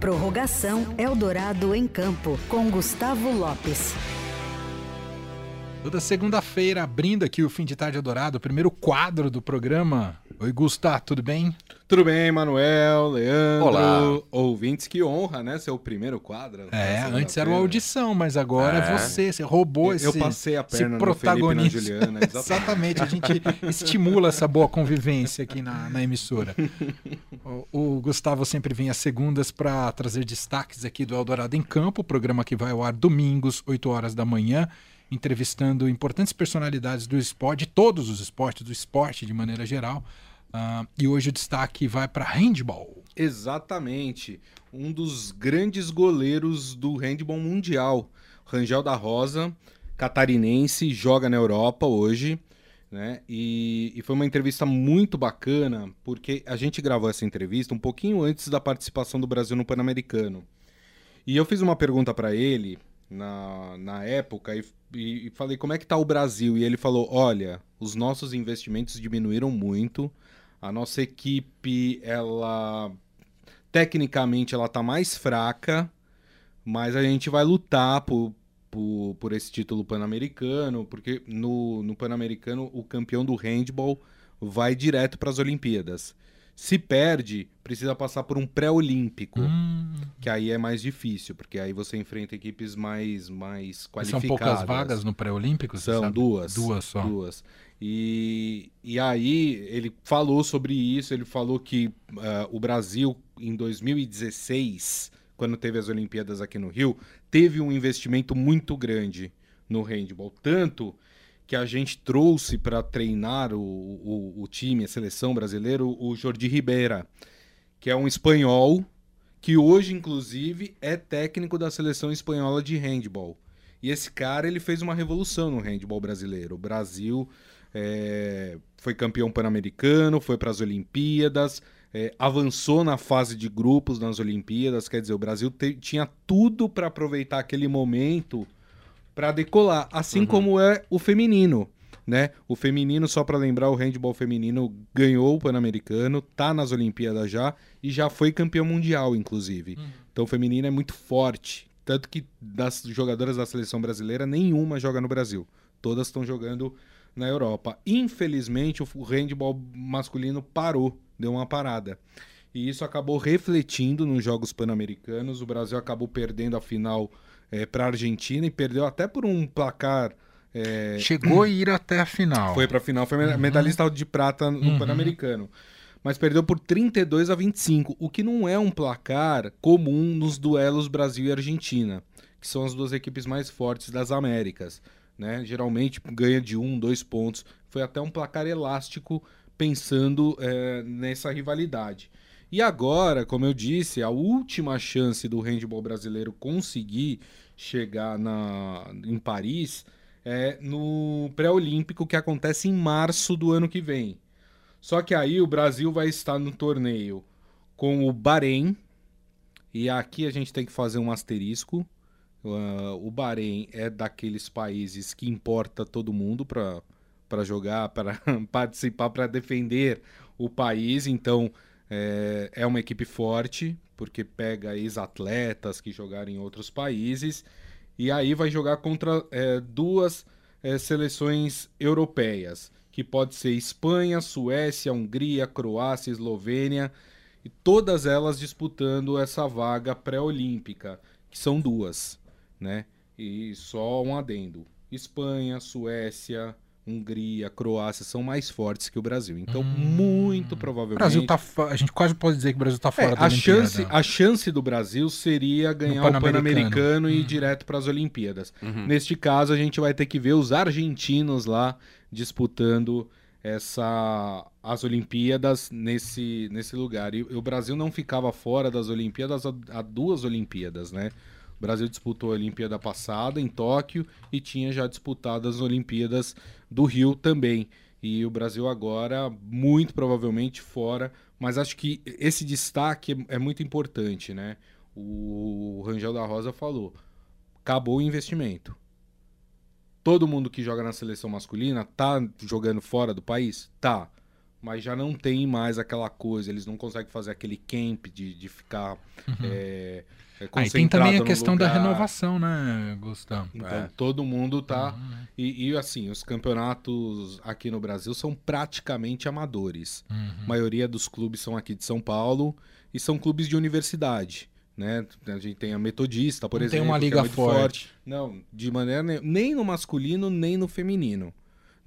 Prorrogação Eldorado em Campo, com Gustavo Lopes. Toda segunda-feira, abrindo aqui o Fim de Tarde Eldorado, o primeiro quadro do programa. Oi, Gustavo, tudo bem? Tudo bem, Manuel, Leandro, Olá. ouvintes, que honra, né? Ser o primeiro quadro. É, na antes era uma audição, mas agora é, É. você, você roubou esse Eu passei a perna no protagonista. Felipe na Juliana, exatamente. Exatamente, a gente estimula essa boa convivência aqui na, na emissora. O, o Gustavo sempre vem às segundas para trazer destaques aqui do Eldorado em Campo, programa que vai ao ar domingos, 8 horas da manhã, entrevistando importantes personalidades do esporte, de todos os esportes, do esporte de maneira geral. Ah, e hoje o destaque vai para handball. Exatamente. Um dos grandes goleiros do handball mundial. Rangel da Rosa, catarinense, joga na Europa hoje. Né? E, e foi uma entrevista muito bacana, porque a gente gravou essa entrevista um pouquinho antes da participação do Brasil no Pan-Americano. E eu fiz uma pergunta para ele na, na época e- e falei como é que tá o Brasil. E ele falou: olha, os nossos investimentos diminuíram muito. A nossa equipe, ela tecnicamente ela tá mais fraca, mas a gente vai lutar por, por, por esse título pan-americano, porque no, no pan-americano o campeão do handball vai direto para as Olimpíadas. Se perde, precisa passar por um pré-olímpico, Hum, que aí é mais difícil, porque aí você enfrenta equipes mais, mais são qualificadas. poucas vagas no pré-olímpico? São sabe? duas. Duas só. Duas. E, e aí ele falou sobre isso, ele falou que ah, o Brasil, em 2016, quando teve as Olimpíadas aqui no Rio, teve um investimento muito grande no handball. Tanto que a gente trouxe para treinar o, o, o time, a seleção brasileira, o, Jordi Ribeira, que é um espanhol que hoje, inclusive, é técnico da seleção espanhola de handball. E esse cara ele fez uma revolução no handball brasileiro. O Brasil é, foi campeão pan-americano, foi para as Olimpíadas, é, avançou na fase de grupos nas Olimpíadas. Quer dizer, o Brasil te- tinha tudo para aproveitar aquele momento para decolar, assim como é o feminino. Né? O feminino, só para lembrar, o handball feminino ganhou o Pan-Americano, tá nas Olimpíadas já e já foi campeão mundial, inclusive. Então o feminino é muito forte. Tanto que das jogadoras da seleção brasileira, nenhuma joga no Brasil. Todas estão jogando na Europa. Infelizmente, o handball masculino parou, deu uma parada. E isso acabou refletindo nos Jogos Pan-Americanos. O Brasil acabou perdendo a final para a Argentina e perdeu até por um placar. é, Chegou a ir até a final. foi pra final, foi me- medalhista de prata no Uhum. Pan-Americano. Mas perdeu por 32 a 25, o que não é um placar comum nos duelos Brasil e Argentina, que são as duas equipes mais fortes das Américas. Né? Geralmente ganha de um, dois pontos. Foi até um placar elástico pensando é, nessa rivalidade. E agora, como eu disse, a última chance do handball brasileiro conseguir chegar na, em Paris é no pré-olímpico que acontece em março do ano que vem. Só que aí o Brasil vai estar no torneio com o Bahrein. E aqui a gente tem que fazer um asterisco. Uh, o Bahrein é daqueles países que importa todo mundo para jogar, para participar, para defender o país. Então é, é uma equipe forte, porque pega ex-atletas que jogaram em outros países. E aí vai jogar contra é, duas é, seleções europeias, que pode ser Espanha, Suécia, Hungria, Croácia, Eslovênia, e todas elas disputando essa vaga pré-olímpica, que são duas, né? E só um adendo. Espanha, Suécia, Hungria, Croácia são mais fortes que o Brasil. Então, muito O provavelmente. Brasil tá. fo- A gente quase pode dizer que o Brasil tá fora É, da a, Olimpíada. chance, a chance do Brasil seria ganhar o Pan-Americano. Pan-Americano e ir direto para as Olimpíadas. Uhum. Neste caso, a gente vai ter que ver os argentinos lá disputando essa as Olimpíadas nesse, nesse lugar. E o Brasil não ficava fora das Olimpíadas há, há duas Olimpíadas, né? O Brasil disputou a Olimpíada passada em Tóquio e tinha já disputado as Olimpíadas do Rio também. E o Brasil agora, muito provavelmente, fora. Mas acho que esse destaque é, é muito importante, né? O Rangel da Rosa falou: acabou o investimento. Todo mundo que joga na seleção masculina tá jogando fora do país? Tá. Mas já não tem mais aquela coisa, eles não conseguem fazer aquele camp de, de ficar é, é, Aí tem também a questão da lugar. renovação, né, Gustavo? Então É. todo mundo tá. Uhum. E, e, assim, os campeonatos aqui no Brasil são praticamente amadores. Uhum. A maioria dos clubes são aqui de São Paulo e são clubes de universidade. Né? A gente tem a Metodista, por Não tem exemplo. uma que é liga muito forte. Não, de maneira. Nem no masculino, nem no feminino.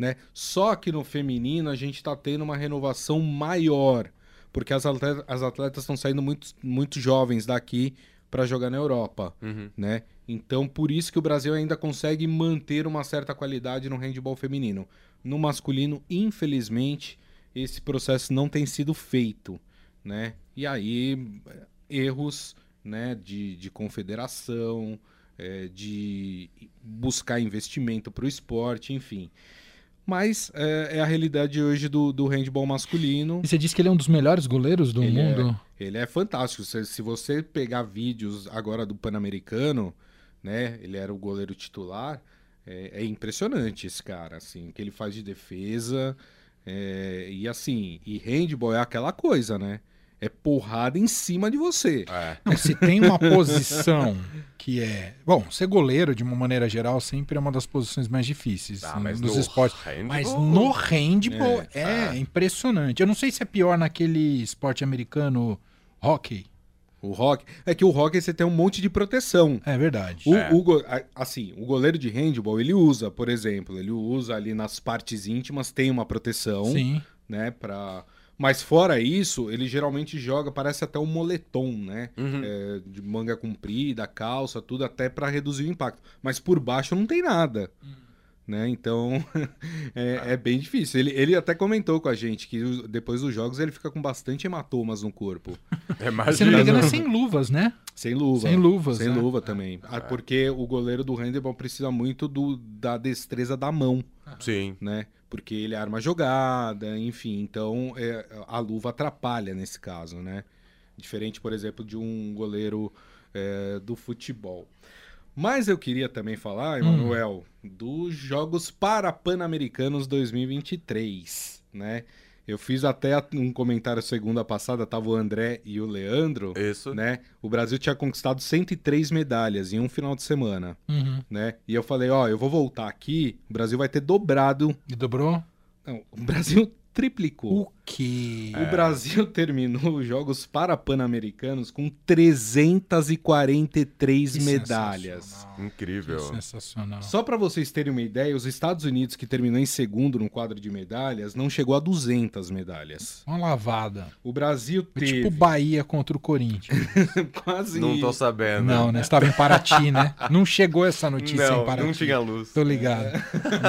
Né? Só que no feminino a gente está tendo uma renovação maior. Porque as atletas, as atletas estão saindo muito, muito jovens daqui para jogar na Europa Uhum. né? Então, por isso que o Brasil ainda consegue manter uma certa qualidade no handball feminino. No masculino, infelizmente, esse processo não tem sido feito, né? E aí, erros, né, de, de confederação, eh, de buscar investimento para o esporte, enfim. Mas eh, é, a realidade hoje do, do handball masculino. E você disse que ele é um dos melhores goleiros do Ele mundo? Ele é fantástico. Se, se você pegar vídeos agora do Pan-Americano, né? Ele era o goleiro titular. É, é impressionante esse cara, assim, o que ele faz de defesa. é, e assim, e handball é aquela coisa, né? É porrada em cima de você. É. Não, se tem uma posição que é. Bom, ser goleiro, de uma maneira geral, sempre é uma das posições mais difíceis Ah, mas nos no esportes. handball- Mas no handball é, É. impressionante. Eu não sei se é pior naquele esporte americano hockey. O rock. É que o rock você tem um monte de proteção. É verdade. O, É. o assim, o goleiro de handball, ele usa, por exemplo, ele usa ali nas partes íntimas, tem uma proteção. Sim. né, pra... Mas fora isso, ele geralmente joga, parece até um moletom, né? Uhum. É, de manga comprida, calça, tudo até pra reduzir o impacto. Mas por baixo não tem nada. Né? Então é, é bem difícil. Ele, ele até comentou com a gente que depois dos jogos ele fica com bastante hematomas no corpo. É mais Se não me engano, é sem luvas, né? Sem luva. Sem luvas, Sem né? luva também. Ah, Porque o goleiro do handebol precisa muito do, da destreza da mão. Sim. né? Porque ele arma a jogada, enfim. Então é, a luva atrapalha nesse caso, né? Diferente, por exemplo, de um goleiro é, do futebol. Mas eu queria também falar, Emanuel, dos Jogos Parapan-Americanos 2023, né? Eu fiz até um comentário segunda passada, tava o André e o Leandro, Isso. né? O Brasil tinha conquistado 103 medalhas em um final de semana, Uhum. né? E eu falei, ó, eu vou voltar aqui, o Brasil vai ter dobrado E dobrou? não, o Brasil triplicou. O quê? O Brasil terminou os Jogos Parapan-Americanos com 343 Que medalhas. sensacional. Incrível. Que sensacional. Só para vocês terem uma ideia, os Estados Unidos, que terminou em segundo no quadro de medalhas, não chegou a 200 medalhas. Uma lavada. O Brasil É teve tipo Bahia contra o Corinthians. quase Não tô sabendo. Não, né? Estava em Paraty, né? Não chegou essa notícia Não, em Paraty. não tinha luz. Tô ligado.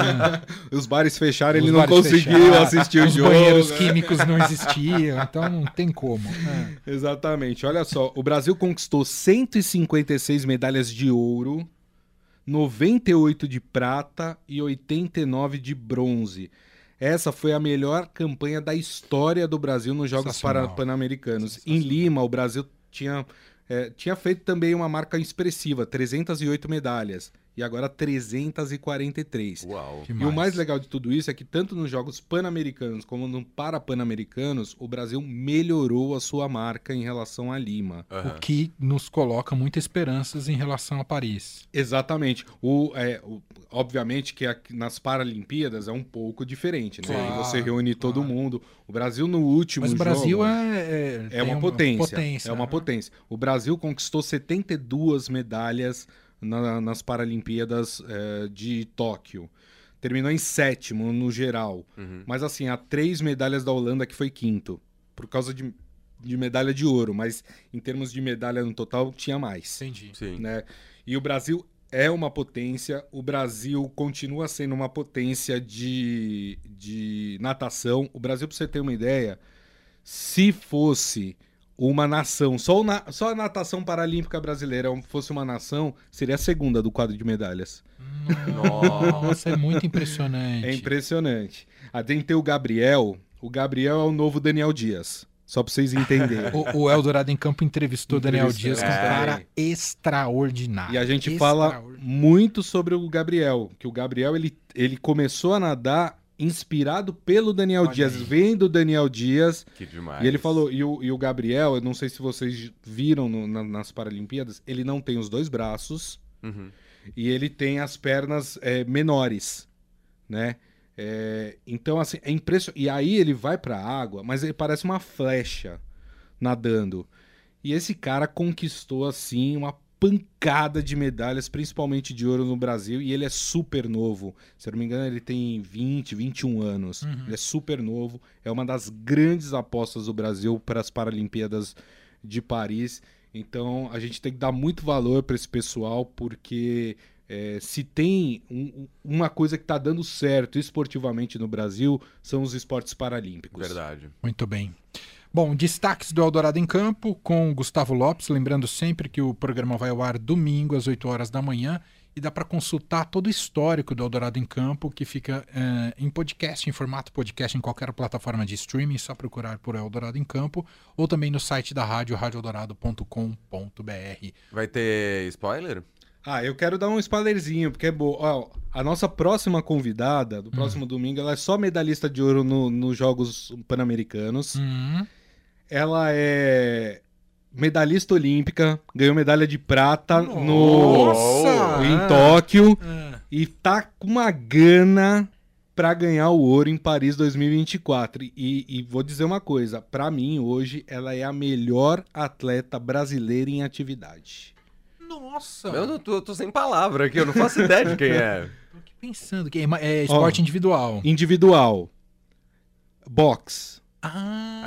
os bares fecharam, Os ele não conseguiu fecharam, assistir o Os jogo. banheiros né? Químicos não existiam, então não tem como. É. Exatamente. Olha só, o Brasil conquistou 156 medalhas de ouro, 98 de prata e 89 de bronze. Essa foi a melhor campanha da história do Brasil nos Jogos Pan-Americanos. Em. Lima, o Brasil tinha, é, tinha feito também uma marca expressiva, 308 medalhas. E agora 343. Uau. E o mais legal de tudo isso é que tanto nos Jogos Pan-Americanos como no Parapan-Americanos, o Brasil melhorou a sua marca em relação a Lima. Aham. O que nos coloca muitas esperanças em relação a Paris. Exatamente. O, é, o- obviamente que aqui nas Paralimpíadas é um pouco diferente, né? Claro, você reúne todo claro. mundo. O Brasil no último Mas o jogo... Brasil é, é, É tem uma potência, potência, É uma né? potência. O Brasil conquistou 72 medalhas na- nas Paralimpíadas eh, de Tóquio. Terminou em sétimo no geral. Uhum. Mas assim, há três medalhas da Holanda que foi quinto. Por causa de, de medalha de ouro. Mas em termos de medalha no total, tinha mais. Entendi. Sim. Né? E o Brasil é uma potência. O Brasil continua sendo uma potência de, de natação. O Brasil, para você ter uma ideia, se fosse uma nação, só, o na- só a natação paralímpica brasileira fosse uma nação, seria a segunda do quadro de medalhas. Nossa, é muito impressionante. É impressionante. A gente tem o Gabriel. O Gabriel é o novo Daniel Dias. Só pra vocês entenderem. O, o Eldorado em Campo entrevistou Daniel Dias, que é um é. cara extraordinário. E a gente fala muito sobre o Gabriel, que o Gabriel ele, ele começou a nadar inspirado pelo Daniel Olha Dias, aí. vendo o Daniel Dias. Que demais. E ele falou, e o, e o Gabriel, eu não sei se vocês viram no- na- nas Paralimpíadas, ele não tem os dois braços Uhum. e ele tem as pernas é, menores, né? É, então, assim, é impressionante. E aí ele vai pra água, mas ele parece uma flecha nadando. E esse cara conquistou, assim, uma pancada de medalhas, principalmente de ouro no Brasil, e ele é super novo. Se eu não me engano, ele tem 20, 21 anos. Uhum. Ele é super novo, é uma das grandes apostas do Brasil para as Paralimpíadas de Paris. Então, a gente tem que dar muito valor para esse pessoal, porque é, se tem um- uma coisa que está dando certo esportivamente no Brasil, são os esportes paralímpicos. Verdade. Muito bem. Bom, destaques do Eldorado em Campo com Gustavo Lopes. Lembrando sempre que o programa vai ao ar domingo às 8 horas da manhã e dá para consultar todo o histórico do Eldorado em Campo, que fica eh, em podcast, em formato podcast, em qualquer plataforma de streaming, só procurar por Eldorado em Campo, ou também no site da rádio, radioeldorado.com.br. Vai ter spoiler? Ah, eu quero dar um spoilerzinho, porque é boa. A nossa próxima convidada, do próximo domingo, ela é só medalhista de ouro no- nos Jogos Pan-Americanos. Hum, Ela é medalhista olímpica, ganhou medalha de prata no, Nossa! em Tóquio ah, e tá com uma gana pra ganhar o ouro em Paris 2024. E, e vou dizer uma coisa, pra mim hoje ela é a melhor atleta brasileira em atividade. nossa! Eu não tô, eu tô sem palavra aqui, eu não faço ideia de quem é. Tô aqui pensando que é, é esporte Ó. individual. Individual. Box. Ah,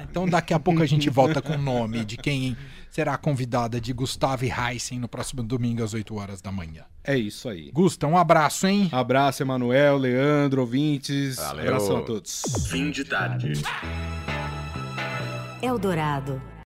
Ah. Então daqui a pouco a gente volta com o nome de quem será a convidada de Gustavo e Heisen no próximo domingo às 8 horas da manhã. É isso aí. Gusta, um abraço, hein? Abraço, Emanuel, Leandro, ouvintes. Valeu. Abração a todos. Fim de tarde. Eldorado.